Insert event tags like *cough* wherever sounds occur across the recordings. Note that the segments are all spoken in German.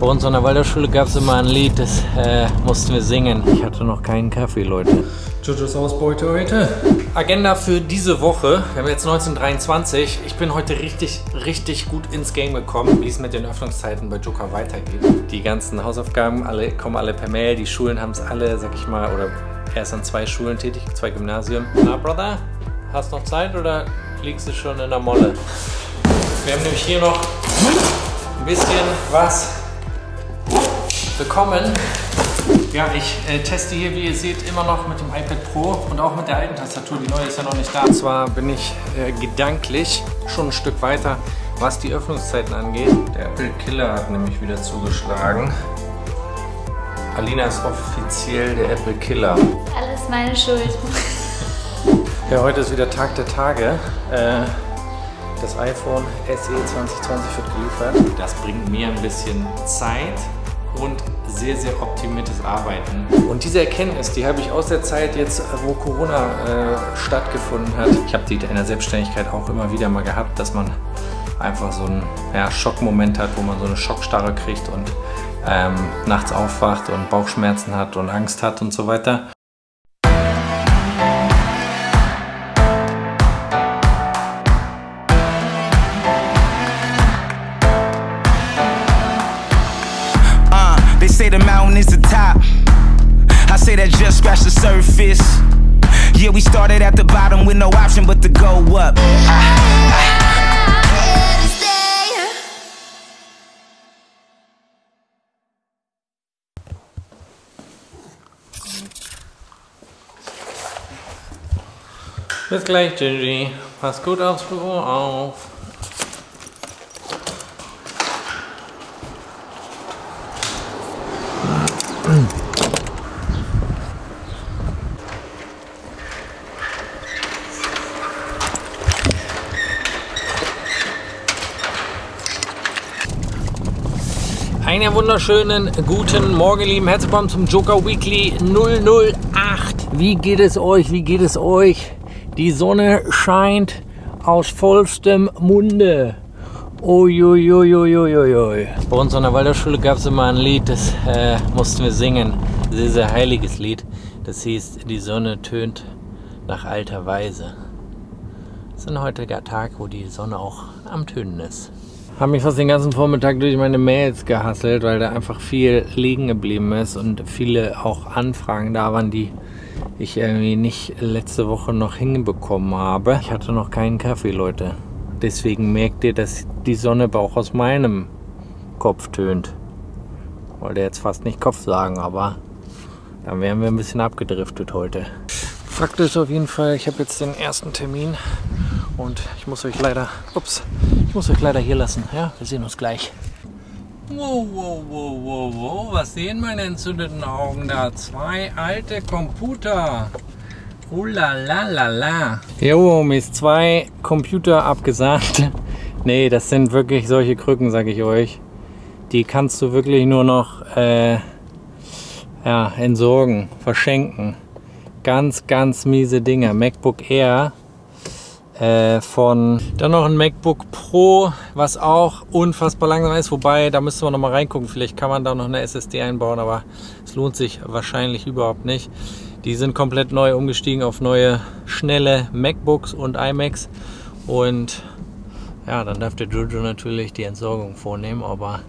Bei uns an der Waldorfschule gab es immer ein Lied, das äh, mussten wir singen. Ich hatte noch keinen Kaffee, Leute. Jojos Ausbeute heute. Agenda für diese Woche. Wir haben jetzt 1923. Ich bin heute richtig, richtig gut ins Game gekommen, wie es mit den Öffnungszeiten bei Joker weitergeht. Die ganzen Hausaufgaben alle, kommen alle per Mail. Die Schulen haben es alle, sag ich mal, oder er ist an zwei Schulen tätig, zwei Gymnasien. Na, Brother, hast noch Zeit oder liegst du schon in der Molle? Wir haben nämlich hier noch ein bisschen was bekommen. Ja, ich äh, teste hier, wie ihr seht, immer noch mit dem iPad Pro und auch mit der alten Tastatur. Die neue ist ja noch nicht da. Und zwar bin ich äh, gedanklich schon ein Stück weiter, was die Öffnungszeiten angeht. Der Apple Killer hat nämlich wieder zugeschlagen. Alina ist offiziell der Apple Killer. Alles meine Schuld. *laughs* Ja, heute ist wieder Tag der Tage. Äh, das iPhone SE 2020 wird geliefert. Das bringt mir ein bisschen Zeit und sehr, sehr optimiertes Arbeiten. Und diese Erkenntnis, die habe ich aus der Zeit jetzt, wo Corona äh, stattgefunden hat. Ich habe die in der Selbstständigkeit auch immer wieder mal gehabt, dass man einfach so einen ja, Schockmoment hat, wo man so eine Schockstarre kriegt und ähm, nachts aufwacht und Bauchschmerzen hat und Angst hat und so weiter. Surface. Yeah, we started at the bottom with no option but to go up. Bis gleich, Gigi. Pass gut aufs Büro auf. Einen wunderschönen guten Morgen, lieben Herzlich willkommen zum Joker Weekly 008. Wie geht es euch? Wie geht es euch? Die Sonne scheint aus vollstem Munde. Uiuiuiuiui. Bei uns an der Waldorfschule gab es immer ein Lied, das äh, mussten wir singen. Sehr, sehr heiliges Lied. Das hieß Die Sonne tönt nach alter Weise. Es ist ein heutiger Tag, wo die Sonne auch am Tönen ist. Habe mich fast den ganzen Vormittag durch meine Mails gehasselt, weil da einfach viel liegen geblieben ist und viele auch Anfragen da waren, die ich irgendwie nicht letzte Woche noch hinbekommen habe. Ich hatte noch keinen Kaffee, Leute. Deswegen merkt ihr, dass die Sonne auch aus meinem Kopf tönt. Wollte jetzt fast nicht Kopf sagen, aber dann wären wir ein bisschen abgedriftet heute. Fakt ist auf jeden Fall, ich habe jetzt den ersten Termin und ich muss euch leider, ups, ich muss euch leider hier lassen. Ja, wir sehen uns gleich. Wow, wow, wow, wow, wow, was sehen meine entzündeten Augen da? Zwei alte Computer. Oh la la la la. Jo, mir ist zwei Computer abgesagt. Nee, das sind wirklich solche Krücken, sag ich euch. Die kannst du wirklich nur noch äh, ja, entsorgen, verschenken. Ganz, ganz miese Dinger. MacBook Air äh, von dann noch ein MacBook Pro, was auch unfassbar langsam ist. Wobei, da müssen wir noch mal reingucken. Vielleicht kann man da noch eine SSD einbauen, aber es lohnt sich wahrscheinlich überhaupt nicht. Die sind komplett neu umgestiegen auf neue, schnelle MacBooks und iMacs. Und ja, dann darf der Jojo natürlich die Entsorgung vornehmen, aber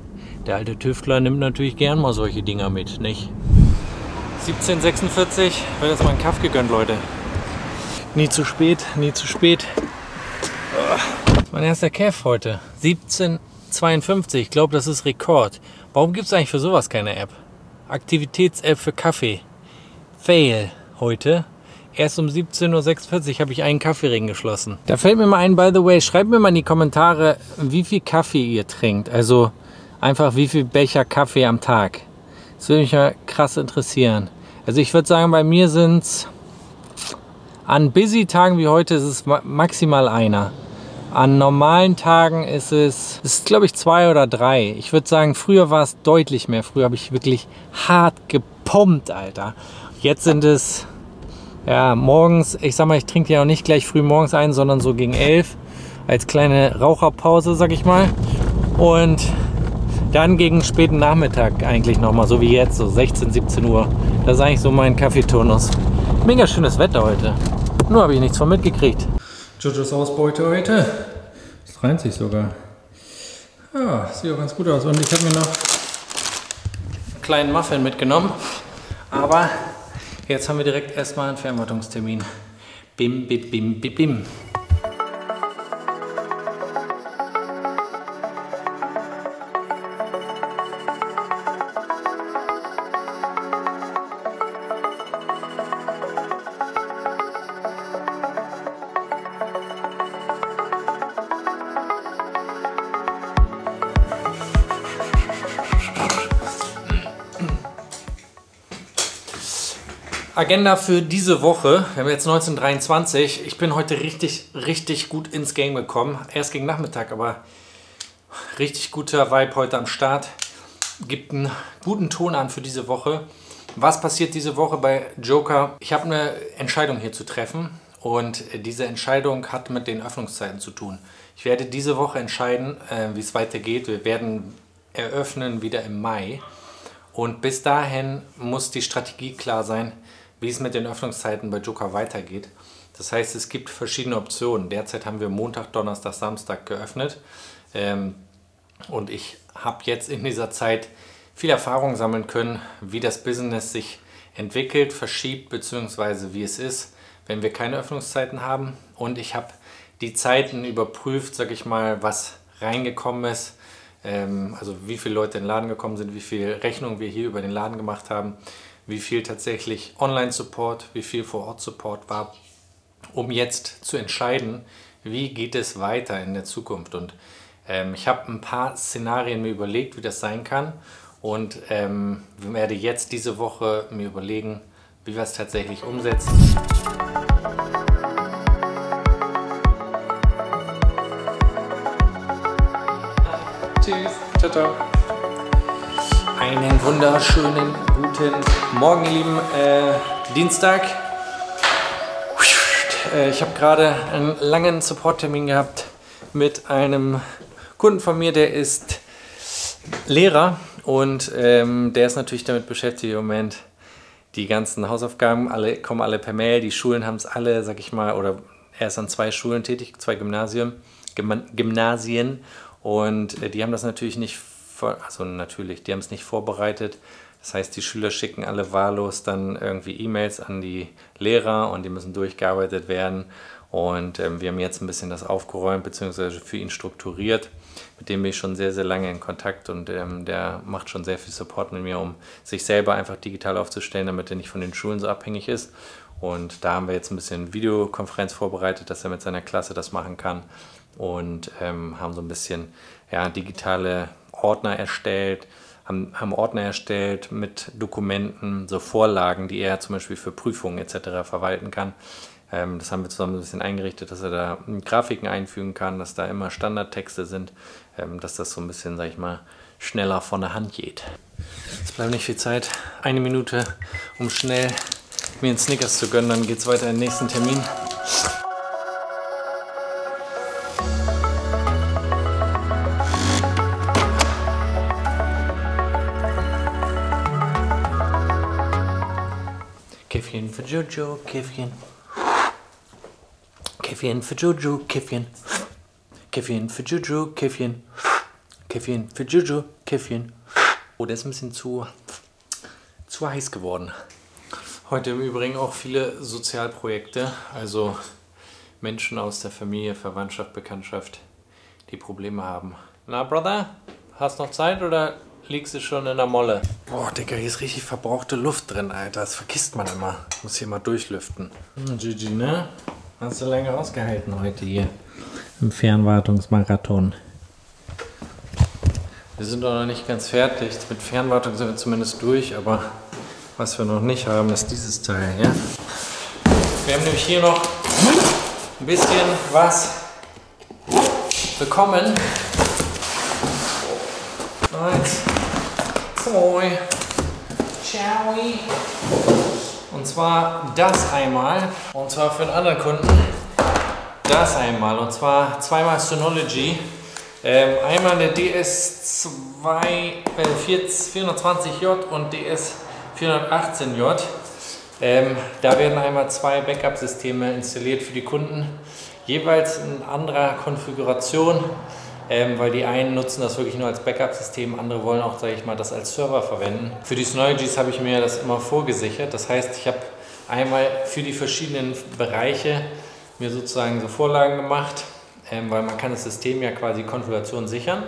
der alte Tüftler nimmt natürlich gern mal solche Dinger mit, nicht? 1746 wird jetzt mal ein Kaffee gegönnt, Leute. Nie zu spät, nie zu spät. Mein erster Kev heute. 1752. Ich glaube, das ist Rekord. Warum gibt es eigentlich für sowas keine App? Aktivitäts-App für Kaffee. Fail heute. Erst um 17.46 Uhr habe ich einen Kaffeering geschlossen. Da fällt mir mal ein, by the way, schreibt mir mal in die Kommentare, wie viel Kaffee ihr trinkt. Also einfach wie viel Becher Kaffee am Tag. Das würde mich mal krass interessieren. Also ich würde sagen, bei mir sind es an busy Tagen wie heute ist es maximal einer. An normalen Tagen ist es, ist glaube ich zwei oder drei. Ich würde sagen, früher war es deutlich mehr. Früher habe ich wirklich hart gepumpt, Alter. Jetzt sind es, ja, morgens, ich sag mal, ich trinke ja auch nicht gleich früh morgens ein, sondern so gegen elf als kleine Raucherpause, sag ich mal. Und Dann gegen späten Nachmittag eigentlich nochmal, so wie jetzt, so 16, 17 Uhr. Das ist eigentlich so mein Kaffeeturnus. Mega schönes Wetter heute. Nur habe ich nichts von mitgekriegt. Jojos Ausbeute heute. Das reimt sich sogar. Ja, sieht auch ganz gut aus. Und ich habe mir noch einen kleinen Muffin mitgenommen. Aber jetzt haben wir direkt erstmal einen Fernwartungstermin. Bim, bim, bim, bim, bim. Agenda für diese Woche. Wir haben jetzt 1923. Ich bin heute richtig, richtig gut ins Game gekommen. Erst gegen Nachmittag, aber richtig guter Vibe heute am Start. Gibt einen guten Ton an für diese Woche. Was passiert diese Woche bei Joker? Ich habe eine Entscheidung hier zu treffen und diese Entscheidung hat mit den Öffnungszeiten zu tun. Ich werde diese Woche entscheiden, äh, wie es weitergeht. Wir werden eröffnen wieder im Mai. Und bis dahin muss die Strategie klar sein, wie es mit den Öffnungszeiten bei Joker weitergeht. Das heißt, es gibt verschiedene Optionen. Derzeit haben wir Montag, Donnerstag, Samstag geöffnet. Ähm, und ich habe jetzt in dieser Zeit viel Erfahrung sammeln können, wie das Business sich entwickelt, verschiebt, beziehungsweise wie es ist, wenn wir keine Öffnungszeiten haben. Und ich habe die Zeiten überprüft, sag ich mal, was reingekommen ist, ähm, also wie viele Leute in den Laden gekommen sind, wie viele Rechnungen wir hier über den Laden gemacht haben, wie viel tatsächlich Online-Support, wie viel Vor-Ort-Support war, um jetzt zu entscheiden, wie geht es weiter in der Zukunft. Und ähm, ich habe ein paar Szenarien mir überlegt, wie das sein kann und ähm, werde jetzt diese Woche mir überlegen, wie wir es tatsächlich umsetzen. Tschüss. Ciao, ciao. Einen wunderschönen guten Morgen, ihr Lieben. Äh, Dienstag. Äh, ich habe gerade einen langen Support-Termin gehabt mit einem Kunden von mir, der ist Lehrer und ähm, der ist natürlich damit beschäftigt im Moment. Die ganzen Hausaufgaben alle, kommen alle per Mail. Die Schulen haben es alle, sag ich mal, oder er ist an zwei Schulen tätig, zwei Gymnasien, Gymnasien und äh, die haben das natürlich nicht also natürlich, die haben es nicht vorbereitet. Das heißt, die Schüler schicken alle wahllos dann irgendwie E-Mails an die Lehrer und die müssen durchgearbeitet werden. Und ähm, wir haben jetzt ein bisschen das aufgeräumt bzw. für ihn strukturiert. Mit dem bin ich schon sehr, sehr lange in Kontakt und ähm, der macht schon sehr viel Support mit mir, um sich selber einfach digital aufzustellen, damit er nicht von den Schulen so abhängig ist. Und da haben wir jetzt ein bisschen Videokonferenz vorbereitet, dass er mit seiner Klasse das machen kann und ähm, haben so ein bisschen ja, digitale Ordner erstellt, haben, haben Ordner erstellt mit Dokumenten, so Vorlagen, die er zum Beispiel für Prüfungen etc. verwalten kann. Ähm, das haben wir zusammen ein bisschen eingerichtet, dass er da Grafiken einfügen kann, dass da immer Standardtexte sind, ähm, dass das so ein bisschen, sag ich mal, schneller von der Hand geht. Es bleibt nicht viel Zeit. Eine Minute, um schnell mir einen Snickers zu gönnen, dann geht es weiter in den nächsten Termin. Jojo, Käffchen. Käffchen für Jojo, Käffchen. Käffchen für Jojo, Käffchen. Käffchen für Jojo, Käffchen. Oh, der ist ein bisschen zu, zu heiß geworden. Heute im Übrigen auch viele Sozialprojekte, also Menschen aus der Familie, Verwandtschaft, Bekanntschaft, die Probleme haben. Na, Brother, hast noch Zeit oder liegst du schon in der Molle. Boah, Digga, hier ist richtig verbrauchte Luft drin, Alter. Das vergisst man immer. Muss hier mal durchlüften. Hm, Gigi, ne? Hast du länger ausgehalten heute hier im Fernwartungsmarathon. Wir sind doch noch nicht ganz fertig. Mit Fernwartung sind wir zumindest durch, aber was wir noch nicht haben, ist dieses Teil, ja? Wir haben nämlich hier noch ein bisschen was bekommen. Nice. Hoi. Ciao. Und zwar das einmal. Und zwar für einen anderen Kunden. Das einmal. Und zwar zweimal Synology. Ähm, einmal eine DS2 420J und DS 418J. Ähm, da werden einmal zwei Backup-Systeme installiert für die Kunden, jeweils in anderer Konfiguration, ähm, weil die einen nutzen das wirklich nur als Backup-System, andere wollen auch, sage ich mal, das als Server verwenden. Für die Synologies habe ich mir das immer vorgesichert. Das heißt, ich habe einmal für die verschiedenen Bereiche mir sozusagen so Vorlagen gemacht, ähm, weil man kann das System ja quasi Konfiguration sichern.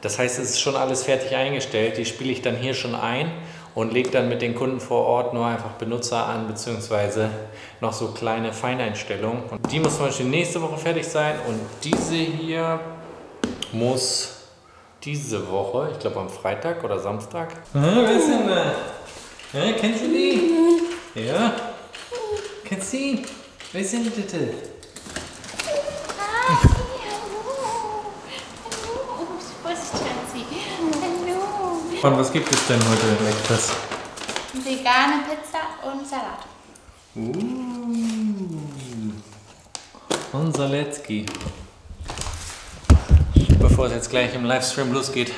Das heißt, es ist schon alles fertig eingestellt. Die spiele ich dann hier schon ein und legt dann mit den Kunden vor Ort nur einfach Benutzer an, beziehungsweise noch so kleine Feineinstellungen. Und die muss zum Beispiel nächste Woche fertig sein und diese hier muss diese Woche, ich glaube am Freitag oder Samstag. Ah, wer ist denn da? Ja, kennst du die? Ja? Kennst du die? Wer ist denn bitte? Und was gibt es denn heute leckeres? Vegane Pizza und Salat. Uh. Und Saletski. Bevor es jetzt gleich im Livestream losgeht.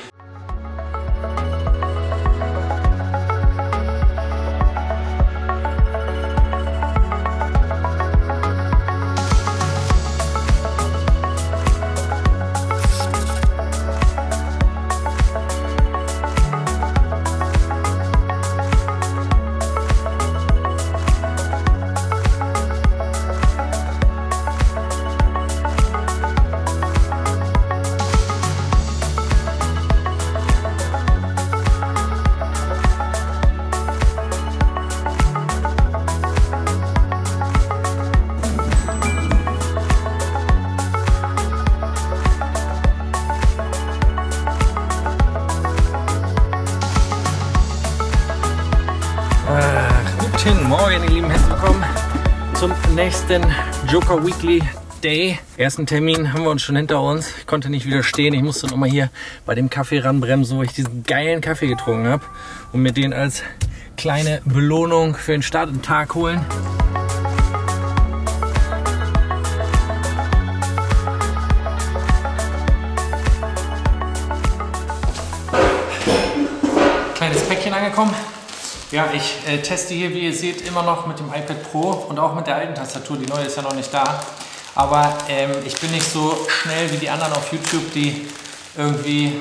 Nächsten Joker Weekly Day. Ersten Termin haben wir uns schon hinter uns. Ich konnte nicht widerstehen. Ich musste nochmal hier bei dem Kaffee ranbremsen, wo ich diesen geilen Kaffee getrunken habe und mir den als kleine Belohnung für den Start im Tag holen. Ja, ich äh, teste hier, wie ihr seht, immer noch mit dem iPad Pro und auch mit der alten Tastatur. Die neue ist ja noch nicht da. Aber ähm, ich bin nicht so schnell wie die anderen auf YouTube, die irgendwie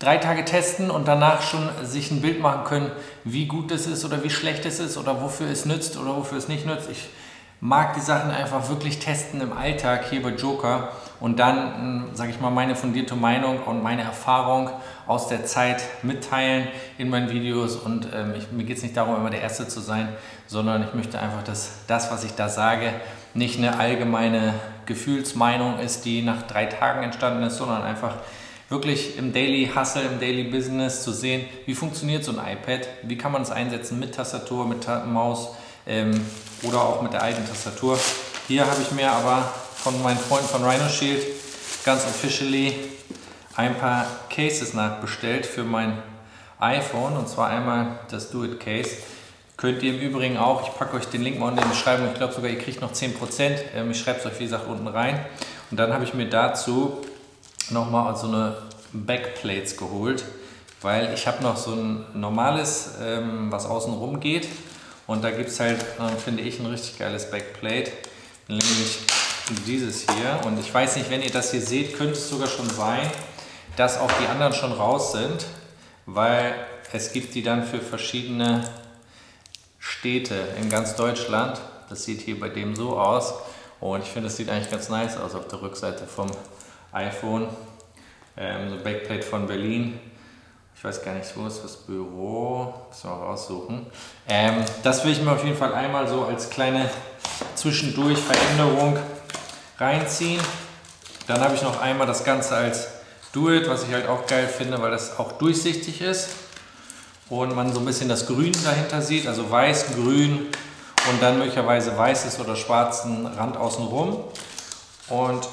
drei Tage testen und danach schon sich ein Bild machen können, wie gut es ist oder wie schlecht es ist oder wofür es nützt oder wofür es nicht nützt. Ich mag die Sachen einfach wirklich testen im Alltag hier bei Joker und dann, sage ich mal, meine fundierte Meinung und meine Erfahrung aus der Zeit mitteilen in meinen Videos. Und ähm, ich, mir geht es nicht darum, immer der Erste zu sein, sondern ich möchte einfach, dass das, was ich da sage, nicht eine allgemeine Gefühlsmeinung ist, die nach drei Tagen entstanden ist, sondern einfach wirklich im Daily Hustle, im Daily Business zu sehen, wie funktioniert so ein iPad, wie kann man es einsetzen mit Tastatur, mit Maus ähm, oder auch mit der alten Tastatur. Hier habe ich mir aber von meinen Freunden von Rhino Shield ganz officially ein paar Cases nachbestellt für mein iPhone und zwar einmal das Do It Case. Könnt ihr im Übrigen auch, ich packe euch den Link mal in die Beschreibung, ich glaube sogar ihr kriegt noch 10%. Ähm, ich schreibe es euch wie gesagt unten rein. Und dann habe ich mir dazu nochmal so eine Backplates geholt, weil ich habe noch so ein normales, ähm, was außen rum geht. Und da gibt es halt, äh, finde ich, ein richtig geiles Backplate. Nämlich dieses hier. Und ich weiß nicht, wenn ihr das hier seht, könnte es sogar schon sein, dass auch die anderen schon raus sind, weil es gibt die dann für verschiedene Städte in ganz Deutschland. Das sieht hier bei dem so aus. Und ich finde, das sieht eigentlich ganz nice aus auf der Rückseite vom iPhone. Ähm, so Backplate von Berlin. Ich weiß gar nicht, wo ist das Büro. Müssen wir raussuchen. Ähm, das will ich mir auf jeden Fall einmal so als kleine Zwischendurch Veränderung reinziehen. Dann habe ich noch einmal das Ganze als Do-It, was ich halt auch geil finde, weil das auch durchsichtig ist und man so ein bisschen das Grün dahinter sieht, also weiß, grün und dann möglicherweise weißes oder schwarzen Rand außenrum. Und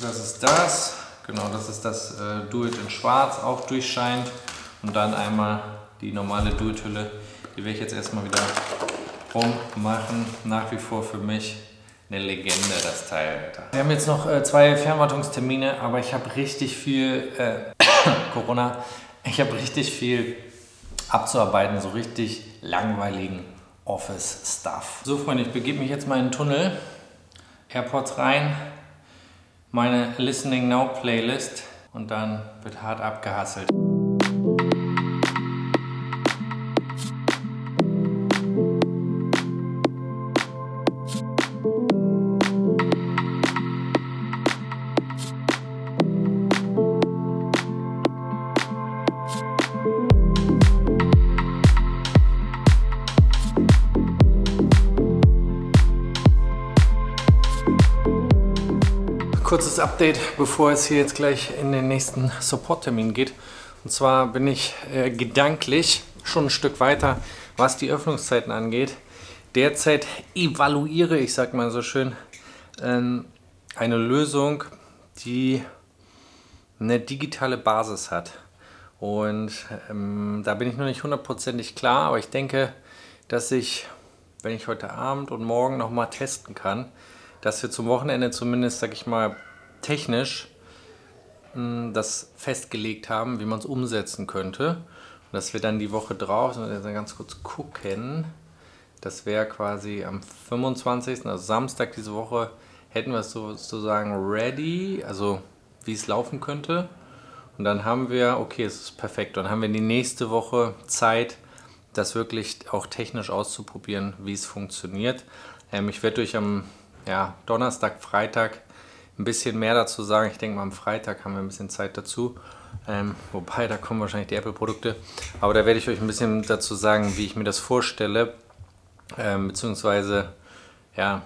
das ist das, genau, das ist das äh, Do-It in schwarz, auch durchscheint. Und dann einmal die normale Do-It-Hülle, die werde ich jetzt erstmal wieder rummachen. Nach wie vor für mich eine Legende, das Teil. Alter. Wir haben jetzt noch äh, zwei Fernwartungstermine, aber ich habe richtig viel äh, *coughs* Corona. Ich habe richtig viel abzuarbeiten, so richtig langweiligen Office-Stuff. So Freunde, ich begebe mich jetzt mal in den Tunnel, AirPods rein, meine Listening Now Playlist und dann wird hart abgehasselt. Update, bevor es hier jetzt gleich in den nächsten Support-Termin geht. Und zwar bin ich äh, gedanklich schon ein Stück weiter, was die Öffnungszeiten angeht. Derzeit evaluiere ich, sag mal so schön, ähm, eine Lösung, die eine digitale Basis hat. Und ähm, da bin ich noch nicht hundertprozentig klar, aber ich denke, dass ich, wenn ich heute Abend und morgen nochmal testen kann, dass wir zum Wochenende zumindest, sag ich mal, technisch mh, das festgelegt haben, wie man es umsetzen könnte. Und dass wir dann die Woche drauf, also ganz kurz gucken, das wäre quasi am 25., also Samstag diese Woche, hätten wir es sozusagen ready, also wie es laufen könnte. Und dann haben wir, okay, es ist perfekt, dann haben wir die nächste Woche Zeit, das wirklich auch technisch auszuprobieren, wie es funktioniert. Ähm, ich werde euch am ja, Donnerstag, Freitag ein bisschen mehr dazu sagen. Ich denke mal, am Freitag haben wir ein bisschen Zeit dazu. Ähm, wobei, da kommen wahrscheinlich die Apple-Produkte. Aber da werde ich euch ein bisschen dazu sagen, wie ich mir das vorstelle. Ähm, beziehungsweise, ja,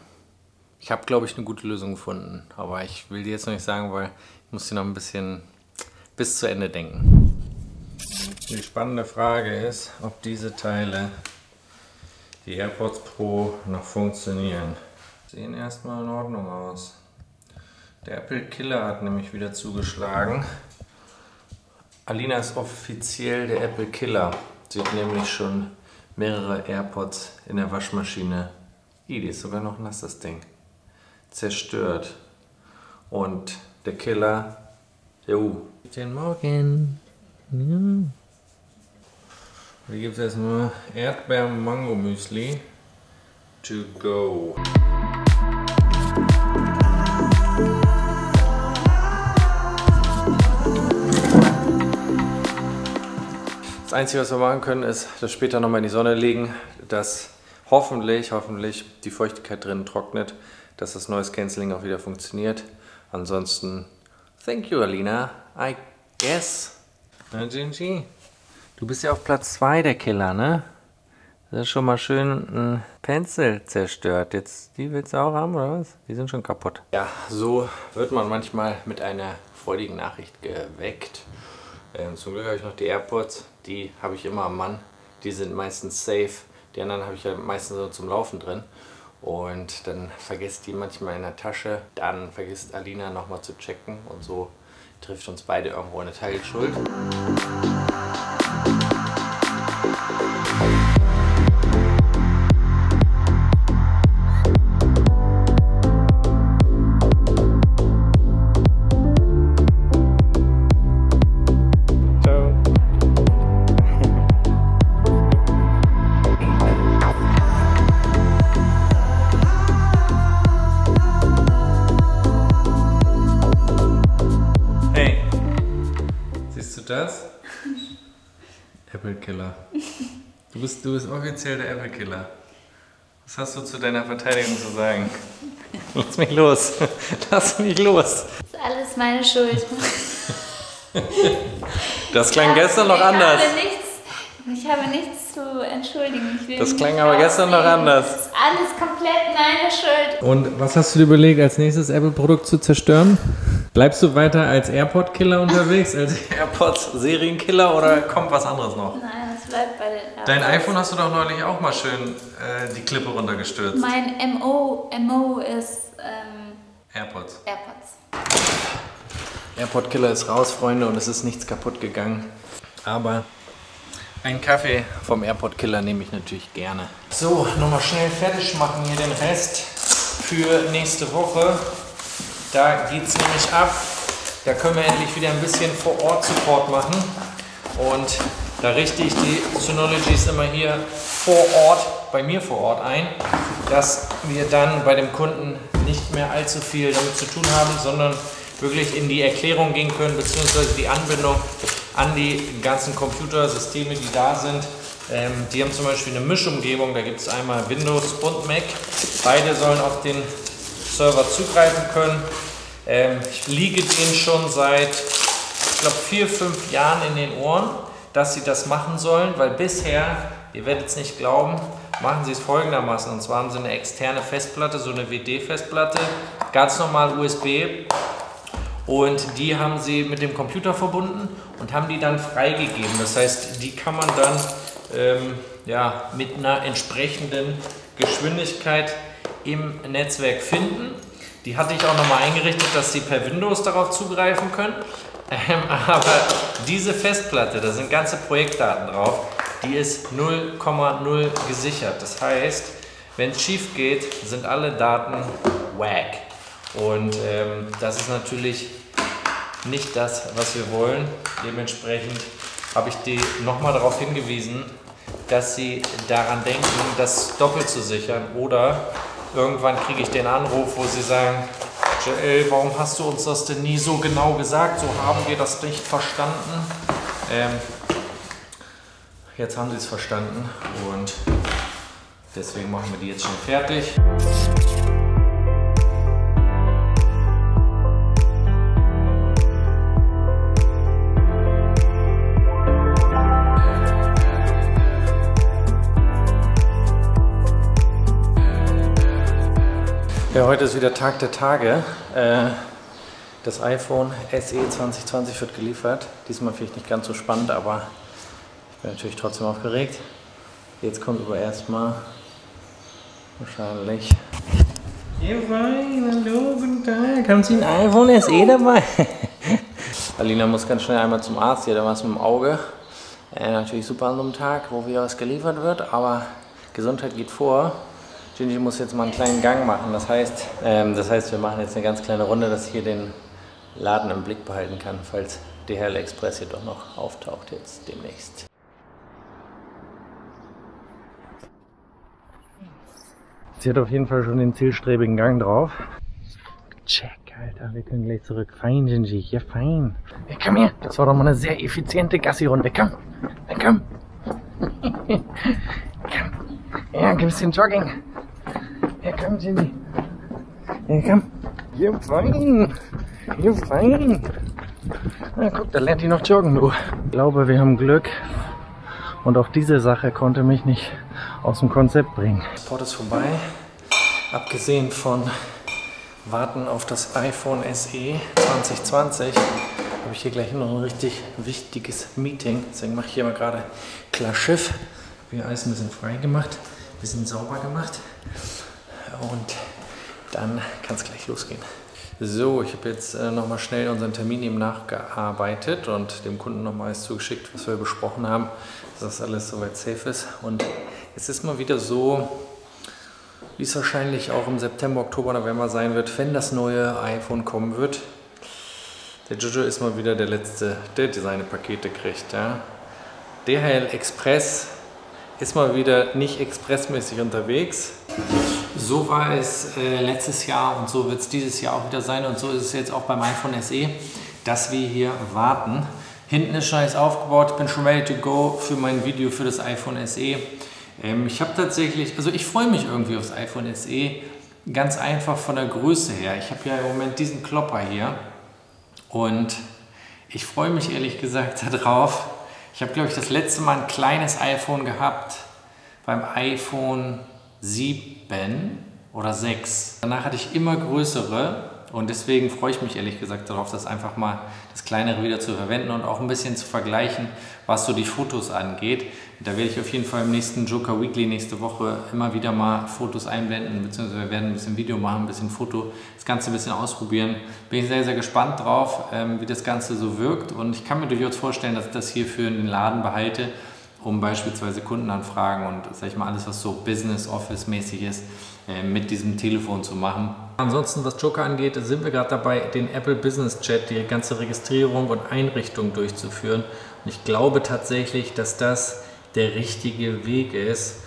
ich habe, glaube ich, eine gute Lösung gefunden. Aber ich will die jetzt noch nicht sagen, weil ich muss die noch ein bisschen bis zu Ende denken. Die spannende Frage ist, ob diese Teile, die AirPods Pro, noch funktionieren. Sehen erstmal in Ordnung aus. Der Apple Killer hat nämlich wieder zugeschlagen. Alina ist offiziell der Apple Killer. Sie hat nämlich schon mehrere AirPods in der Waschmaschine. I, die ist sogar noch nass, das Ding. Zerstört. Und der Killer, jo. Guten Morgen. Ja. Hier gibt es erstmal Erdbeer-Mango-Müsli to go. Einzige, was wir machen können, ist das später nochmal in die Sonne legen, dass hoffentlich, hoffentlich die Feuchtigkeit drin trocknet, dass das Noise Cancelling auch wieder funktioniert. Ansonsten, thank you, Alina. I guess. Na, Gingy, du bist ja auf Platz 2 der Killer, ne? Das ist schon mal schön ein Pencil zerstört. Jetzt, die willst du auch haben, oder was? Die sind schon kaputt. Ja, so wird man manchmal mit einer freudigen Nachricht geweckt. Ähm, zum Glück habe ich noch die AirPods, die habe ich immer am Mann. Die sind meistens safe. Die anderen habe ich ja meistens so zum Laufen drin. Und dann vergisst die manchmal in der Tasche. Dann vergisst Alina nochmal zu checken und so trifft uns beide irgendwo eine Teilschuld. Offiziell der Apple-Killer. Was hast du zu deiner Verteidigung zu sagen? Lass mich los. *laughs* Lass mich los. Das ist alles meine Schuld. Das klang gestern noch ich anders. Habe nichts, ich habe nichts zu entschuldigen. Ich will Das klang aber gestern noch anders. Das ist alles komplett meine Schuld. Und was hast du dir überlegt, als nächstes Apple-Produkt zu zerstören? Bleibst du weiter als AirPod-Killer unterwegs, als *laughs* AirPods-Serienkiller oder kommt was anderes noch? Nein, bleibt bei den Dein AirPods. iPhone hast du doch neulich auch mal schön äh, die Klippe runtergestürzt. Mein MO, MO ist ähm, AirPods. AirPods. AirPod Killer ist raus, Freunde, und es ist nichts kaputt gegangen. Aber einen Kaffee vom AirPod Killer nehme ich natürlich gerne. So, nochmal schnell fertig machen hier den Rest. für nächste Woche. Da geht es nämlich ab. Da können wir endlich wieder ein bisschen vor Ort Support machen. Und da richte ich die Synologies immer hier vor Ort, bei mir vor Ort ein, dass wir dann bei dem Kunden nicht mehr allzu viel damit zu tun haben, sondern wirklich in die Erklärung gehen können, beziehungsweise die Anbindung an die ganzen Computersysteme, die da sind. Ähm, die haben zum Beispiel eine Mischumgebung, da gibt es einmal Windows und Mac. Beide sollen auf den Server zugreifen können. Ähm, ich liege denen schon seit, ich glaube, vier, fünf Jahren in den Ohren, dass sie das machen sollen, weil bisher, ihr werdet es nicht glauben, machen sie es folgendermaßen. Und zwar haben sie eine externe Festplatte, so eine WD-Festplatte, ganz normal USB. Und die haben sie mit dem Computer verbunden und haben die dann freigegeben. Das heißt, die kann man dann ähm, ja, mit einer entsprechenden Geschwindigkeit im Netzwerk finden. Die hatte ich auch nochmal eingerichtet, dass Sie per Windows darauf zugreifen können. Ähm, *laughs* aber diese Festplatte, da sind ganze Projektdaten drauf, die ist 0,0 gesichert. Das heißt, wenn es schief geht, sind alle Daten wack. Und ähm, das ist natürlich nicht das, was wir wollen. Dementsprechend habe ich die nochmal darauf hingewiesen, dass sie daran denken, das doppelt zu sichern. Oder irgendwann kriege ich den Anruf, wo sie sagen, Joel, warum hast du uns das denn nie so genau gesagt? So haben wir das nicht verstanden. Ähm, jetzt haben sie es verstanden und deswegen machen wir die jetzt schon fertig. Ja, heute ist wieder Tag der Tage. Äh, das iPhone SE 2020 wird geliefert. Diesmal vielleicht nicht ganz so spannend, aber ich bin natürlich trotzdem aufgeregt. Jetzt kommt aber erstmal wahrscheinlich. Hallo, guten Tag. Haben Sie ein iPhone SE dabei? *laughs* Alina muss ganz schnell einmal zum Arzt, hier da was mit dem Auge. Äh, natürlich super an so einem Tag, wo wieder was geliefert wird, aber Gesundheit geht vor. Gingy muss jetzt mal einen kleinen Gang machen. Das heißt, ähm, das heißt, wir machen jetzt eine ganz kleine Runde, dass ich hier den Laden im Blick behalten kann, falls DHL Express hier doch noch auftaucht jetzt demnächst. Sie hat auf jeden Fall schon den zielstrebigen Gang drauf. Check, Alter, wir können gleich zurück. Fein, Gingy, ja fein. Ja, komm her, das war doch mal eine sehr effiziente Gassi-Runde. Komm, ja, komm. *laughs* komm. Ja, ein bisschen Jogging. Ja, komm, Jimmy. Ja, komm. Ja, fein. Ja, fein. Na, guck, da lernt die noch joggen, du. Ich glaube, wir haben Glück. Und auch diese Sache konnte mich nicht aus dem Konzept bringen. Sport ist vorbei. Abgesehen von Warten auf das iPhone SE 2020 habe ich hier gleich noch ein richtig wichtiges Meeting. Deswegen mache ich hier mal gerade klar Schiff. Wir alles ein bisschen frei gemacht, ein bisschen sauber gemacht und dann kann es gleich losgehen. So, ich habe jetzt äh, nochmal schnell unseren Termin eben nachgearbeitet und dem Kunden nochmal alles zugeschickt, was wir besprochen haben, dass das alles soweit safe ist. Und es ist mal wieder so, wie es wahrscheinlich auch im September, Oktober, November sein wird, wenn das neue iPhone kommen wird. Der Jojo ist mal wieder der Letzte, der seine Pakete kriegt. Ja. DHL Express ist mal wieder nicht expressmäßig unterwegs. So war es äh, letztes Jahr und so wird es dieses Jahr auch wieder sein und so ist es jetzt auch beim iPhone SE, dass wir hier warten. Hinten ist schon alles aufgebaut, ich bin schon ready to go für mein Video für das iPhone SE. Ähm, ich habe tatsächlich, also ich freue mich irgendwie aufs iPhone SE, ganz einfach von der Größe her. Ich habe ja im Moment diesen Klopper hier und ich freue mich ehrlich gesagt *laughs* darauf. Ich habe, glaube ich, das letzte Mal ein kleines iPhone gehabt beim iPhone 7 oder 6. Danach hatte ich immer größere und deswegen freue ich mich ehrlich gesagt darauf, das einfach mal das kleinere wieder zu verwenden und auch ein bisschen zu vergleichen, was so die Fotos angeht. Da werde ich auf jeden Fall im nächsten Joker Weekly nächste Woche immer wieder mal Fotos einblenden, beziehungsweise wir werden ein bisschen Video machen, ein bisschen Foto, das Ganze ein bisschen ausprobieren. Bin ich sehr, sehr gespannt drauf, ähm, wie das Ganze so wirkt und ich kann mir durchaus vorstellen, dass ich das hier für den Laden behalte um beispielsweise Kundenanfragen und sag ich mal alles, was so Business Office mäßig ist, äh, mit diesem Telefon zu machen. Ansonsten, was Joker angeht, sind wir gerade dabei, den Apple Business Chat, die ganze Registrierung und Einrichtung durchzuführen. Und ich glaube tatsächlich, dass das der richtige Weg ist,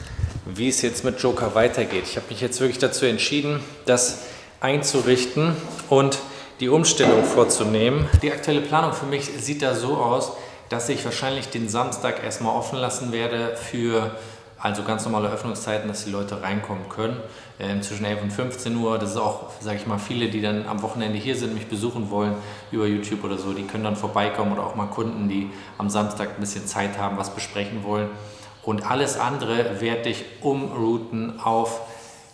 wie es jetzt mit Joker weitergeht. Ich habe mich jetzt wirklich dazu entschieden, das einzurichten und die Umstellung vorzunehmen. Die aktuelle Planung für mich sieht da so aus, dass ich wahrscheinlich den Samstag erstmal offen lassen werde für also ganz normale Öffnungszeiten, dass die Leute reinkommen können. Ähm, zwischen 11 und 15 Uhr. Das ist auch, sage ich mal, viele, die dann am Wochenende hier sind, mich besuchen wollen über YouTube oder so, die können dann vorbeikommen oder auch mal Kunden, die am Samstag ein bisschen Zeit haben, was besprechen wollen. Und alles andere werde ich umrouten auf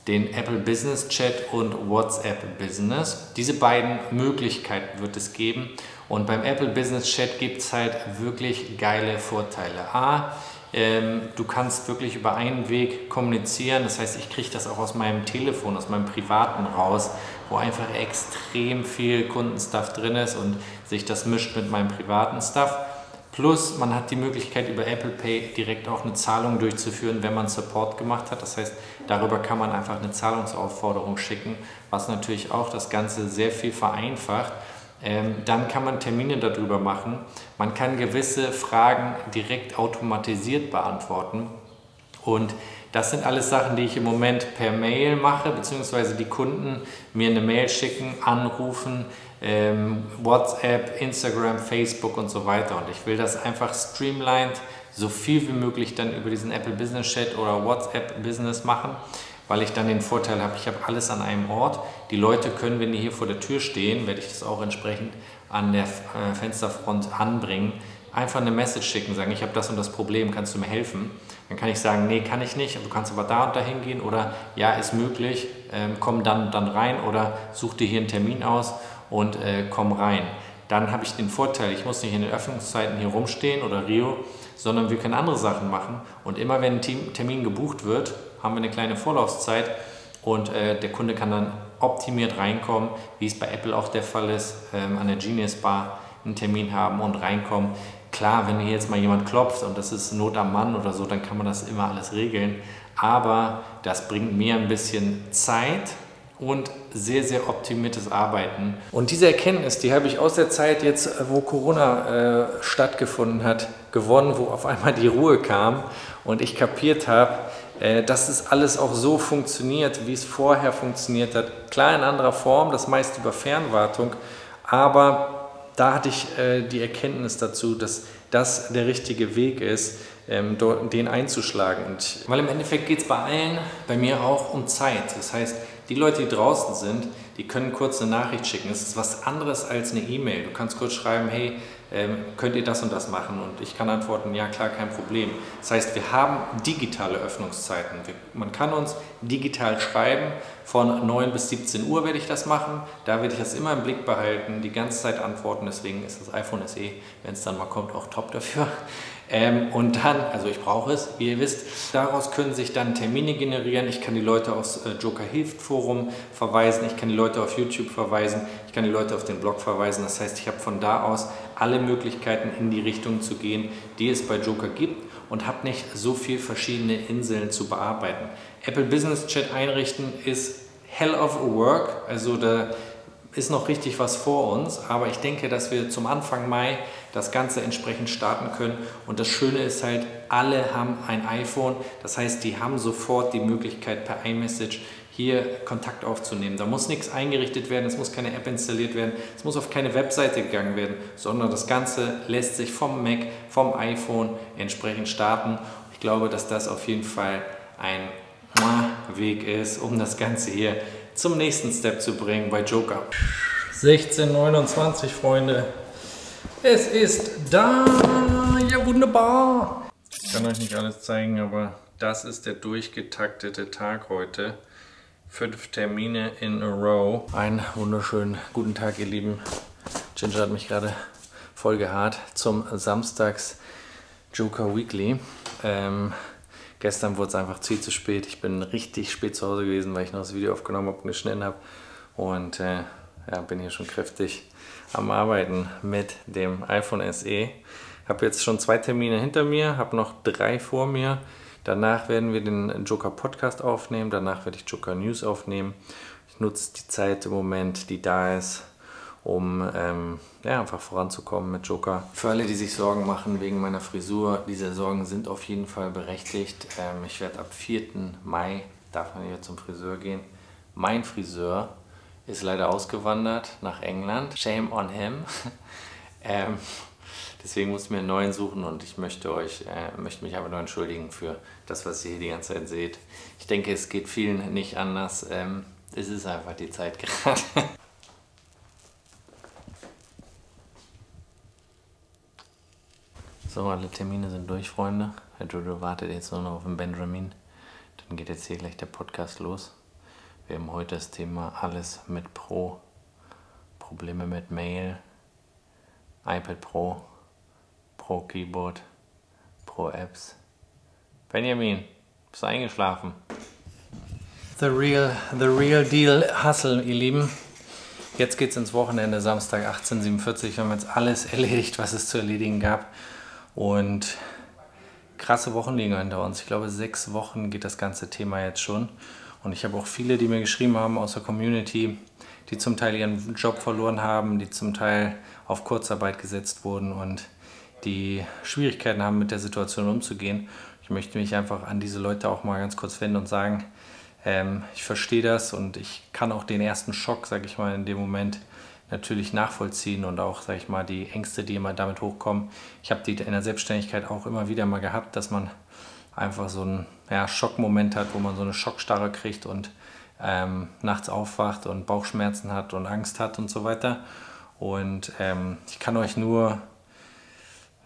den Apple Business Chat und WhatsApp Business. Diese beiden Möglichkeiten wird es geben. Und beim Apple Business Chat gibt es halt wirklich geile Vorteile. A, ähm, du kannst wirklich über einen Weg kommunizieren. Das heißt, ich kriege das auch aus meinem Telefon, aus meinem privaten raus, wo einfach extrem viel Kundenstuff drin ist und sich das mischt mit meinem privaten Stuff. Plus, man hat die Möglichkeit, über Apple Pay direkt auch eine Zahlung durchzuführen, wenn man Support gemacht hat. Das heißt, darüber kann man einfach eine Zahlungsaufforderung schicken, was natürlich auch das Ganze sehr viel vereinfacht. Ähm, dann kann man Termine darüber machen. Man kann gewisse Fragen direkt automatisiert beantworten. Und das sind alles Sachen, die ich im Moment per Mail mache, beziehungsweise die Kunden mir eine Mail schicken, anrufen, ähm, WhatsApp, Instagram, Facebook und so weiter. Und ich will das einfach streamlined so viel wie möglich dann über diesen Apple Business Chat oder WhatsApp Business machen weil ich dann den Vorteil habe, ich habe alles an einem Ort. Die Leute können, wenn die hier vor der Tür stehen, werde ich das auch entsprechend an der äh, Fensterfront anbringen, einfach eine Message schicken, sagen, ich habe das und das Problem, kannst du mir helfen? Dann kann ich sagen, nee, kann ich nicht, du kannst aber da und da hingehen oder ja, ist möglich, ähm, komm dann, dann rein oder such dir hier einen Termin aus und äh, komm rein. Dann habe ich den Vorteil, ich muss nicht in den Öffnungszeiten hier rumstehen oder Rio, sondern wir können andere Sachen machen und immer wenn ein Termin gebucht wird, haben wir eine kleine Vorlaufzeit und äh, der Kunde kann dann optimiert reinkommen, wie es bei Apple auch der Fall ist, ähm, an der Genius Bar einen Termin haben und reinkommen. Klar, wenn hier jetzt mal jemand klopft und das ist Not am Mann oder so, dann kann man das immer alles regeln. Aber das bringt mir ein bisschen Zeit und sehr, sehr optimiertes Arbeiten. Und diese Erkenntnis, die habe ich aus der Zeit jetzt, wo Corona äh, stattgefunden hat, gewonnen, wo auf einmal die Ruhe kam und ich kapiert habe, äh, dass es alles auch so funktioniert, wie es vorher funktioniert hat. Klar in anderer Form, das meist über Fernwartung, aber da hatte ich äh, die Erkenntnis dazu, dass das der richtige Weg ist, ähm, den einzuschlagen. Und weil im Endeffekt geht es bei allen, bei mir auch um Zeit. Das heißt, die Leute, die draußen sind, die können kurz eine Nachricht schicken. Es ist was anderes als eine E-Mail. Du kannst kurz schreiben, hey, ähm, könnt ihr das und das machen? Und ich kann antworten, ja klar, kein Problem. Das heißt, wir haben digitale Öffnungszeiten. Wir, man kann uns digital schreiben. Von 9 bis 17 Uhr werde ich das machen. Da werde ich das immer im Blick behalten, die ganze Zeit antworten. Deswegen ist das iPhone SE, wenn es dann mal kommt, auch top dafür. Ähm, und dann, also ich brauche es, wie ihr wisst, daraus können sich dann Termine generieren. Ich kann die Leute aufs äh, Joker Hilft Forum verweisen, ich kann die Leute auf YouTube verweisen, ich kann die Leute auf den Blog verweisen. Das heißt, ich habe von da aus alle Möglichkeiten in die Richtung zu gehen, die es bei Joker gibt und habe nicht so viele verschiedene Inseln zu bearbeiten. Apple Business Chat einrichten ist hell of a work, also da ist noch richtig was vor uns, aber ich denke, dass wir zum Anfang Mai das Ganze entsprechend starten können. Und das Schöne ist halt, alle haben ein iPhone, das heißt, die haben sofort die Möglichkeit per iMessage hier Kontakt aufzunehmen. Da muss nichts eingerichtet werden, es muss keine App installiert werden, es muss auf keine Webseite gegangen werden, sondern das Ganze lässt sich vom Mac, vom iPhone entsprechend starten. Ich glaube, dass das auf jeden Fall ein Weg ist, um das Ganze hier zum nächsten Step zu bringen bei Joker. 1629 Freunde. Es ist da. Ja, wunderbar. Ich kann euch nicht alles zeigen, aber das ist der durchgetaktete Tag heute. Fünf Termine in a row. Einen wunderschönen guten Tag, ihr Lieben. Ginger hat mich gerade voll gehaart zum Samstags Joker Weekly. Ähm, Gestern wurde es einfach viel zu spät. Ich bin richtig spät zu Hause gewesen, weil ich noch das Video aufgenommen habe und geschnitten habe. Und äh, ja, bin hier schon kräftig am Arbeiten mit dem iPhone SE. Habe jetzt schon zwei Termine hinter mir, habe noch drei vor mir. Danach werden wir den Joker Podcast aufnehmen, danach werde ich Joker News aufnehmen. Ich nutze die Zeit im Moment, die da ist, um ähm, ja, einfach voranzukommen mit Joker. Für alle, die sich Sorgen machen wegen meiner Frisur, diese Sorgen sind auf jeden Fall berechtigt. Ähm, ich werde ab 4. Mai, darf man hier zum Friseur gehen. Mein Friseur ist leider ausgewandert nach England. Shame on him. *laughs* ähm, deswegen muss ich mir einen neuen suchen und ich möchte euch, äh, möchte mich aber nur entschuldigen für das, was ihr hier die ganze Zeit seht. Ich denke, es geht vielen nicht anders. Ähm, es ist einfach die Zeit *laughs* gerade. So, alle Termine sind durch, Freunde. Herr Jojo wartet jetzt nur noch auf den Benjamin. Dann geht jetzt hier gleich der Podcast los. Wir haben heute das Thema alles mit Pro. Probleme mit Mail, iPad Pro, Pro Keyboard, Pro Apps. Benjamin, bist du eingeschlafen? The real, the real deal Hustle, ihr Lieben. Jetzt geht's ins Wochenende, Samstag 1847. Wir haben jetzt alles erledigt, was es zu erledigen gab. Und krasse Wochen liegen hinter uns. Ich glaube, sechs Wochen geht das ganze Thema jetzt schon. Und ich habe auch viele, die mir geschrieben haben aus der Community, die zum Teil ihren Job verloren haben, die zum Teil auf Kurzarbeit gesetzt wurden und die Schwierigkeiten haben, mit der Situation umzugehen. Ich möchte mich einfach an diese Leute auch mal ganz kurz wenden und sagen, ähm, ich verstehe das und ich kann auch den ersten Schock, sage ich mal, in dem Moment natürlich nachvollziehen und auch, sage ich mal, die Ängste, die immer damit hochkommen. Ich habe die in der Selbstständigkeit auch immer wieder mal gehabt, dass man einfach so einen ja, Schockmoment hat, wo man so eine Schockstarre kriegt und ähm, nachts aufwacht und Bauchschmerzen hat und Angst hat und so weiter. Und ähm, ich kann euch nur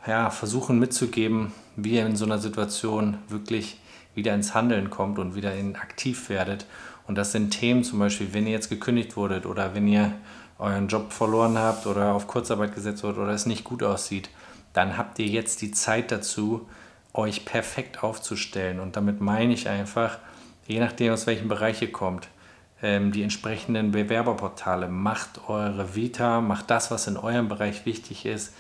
ja, versuchen mitzugeben, wie ihr in so einer Situation wirklich wieder ins Handeln kommt und wieder in aktiv werdet. Und das sind Themen zum Beispiel, wenn ihr jetzt gekündigt wurdet oder wenn ihr euren Job verloren habt oder auf Kurzarbeit gesetzt wird oder es nicht gut aussieht, dann habt ihr jetzt die Zeit dazu, euch perfekt aufzustellen. Und damit meine ich einfach, je nachdem, aus welchem Bereich ihr kommt, ähm, die entsprechenden Bewerberportale, macht eure Vita, macht das, was in eurem Bereich wichtig ist,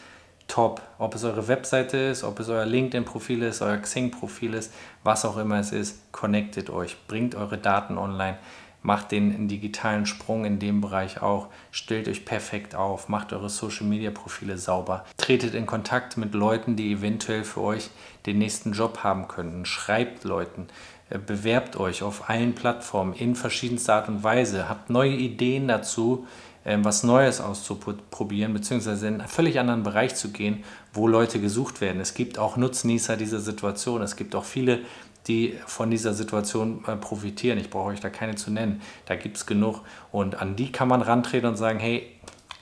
top. Ob es eure Webseite ist, ob es euer LinkedIn-Profil ist, euer Xing-Profil ist, was auch immer es ist, connectet euch, bringt eure Daten online. Macht den digitalen Sprung in dem Bereich auch, stellt euch perfekt auf, macht eure Social Media Profile sauber, tretet in Kontakt mit Leuten, die eventuell für euch den nächsten Job haben könnten, schreibt Leuten, äh, bewerbt euch auf allen Plattformen in verschiedenster Art und Weise, habt neue Ideen dazu, was Neues auszuprobieren, beziehungsweise in einen völlig anderen Bereich zu gehen, wo Leute gesucht werden. Es gibt auch Nutznießer dieser Situation. Es gibt auch viele, die von dieser Situation äh, profitieren. Ich brauche euch da keine zu nennen. Da gibt es genug. Und an die kann man rantreten und sagen, hey,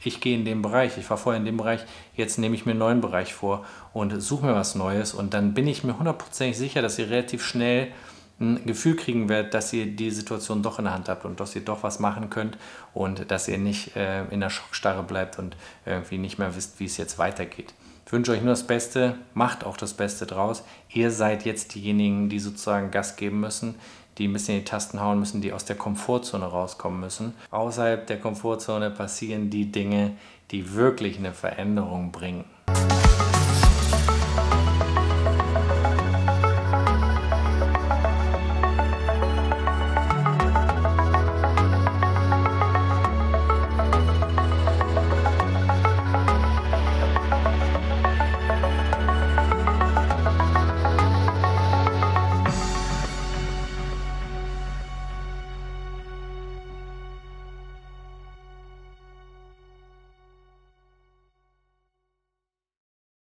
ich gehe in den Bereich, ich war vorher in dem Bereich, jetzt nehme ich mir einen neuen Bereich vor und suche mir was Neues. Und dann bin ich mir hundertprozentig sicher, dass ihr relativ schnell ein Gefühl kriegen werdet, dass ihr die Situation doch in der Hand habt und dass ihr doch was machen könnt und dass ihr nicht äh, in der Schockstarre bleibt und irgendwie nicht mehr wisst, wie es jetzt weitergeht. Ich wünsche euch nur das Beste, macht auch das Beste draus. Ihr seid jetzt diejenigen, die sozusagen Gas geben müssen, die ein bisschen in die Tasten hauen müssen, die aus der Komfortzone rauskommen müssen. Außerhalb der Komfortzone passieren die Dinge, die wirklich eine Veränderung bringen.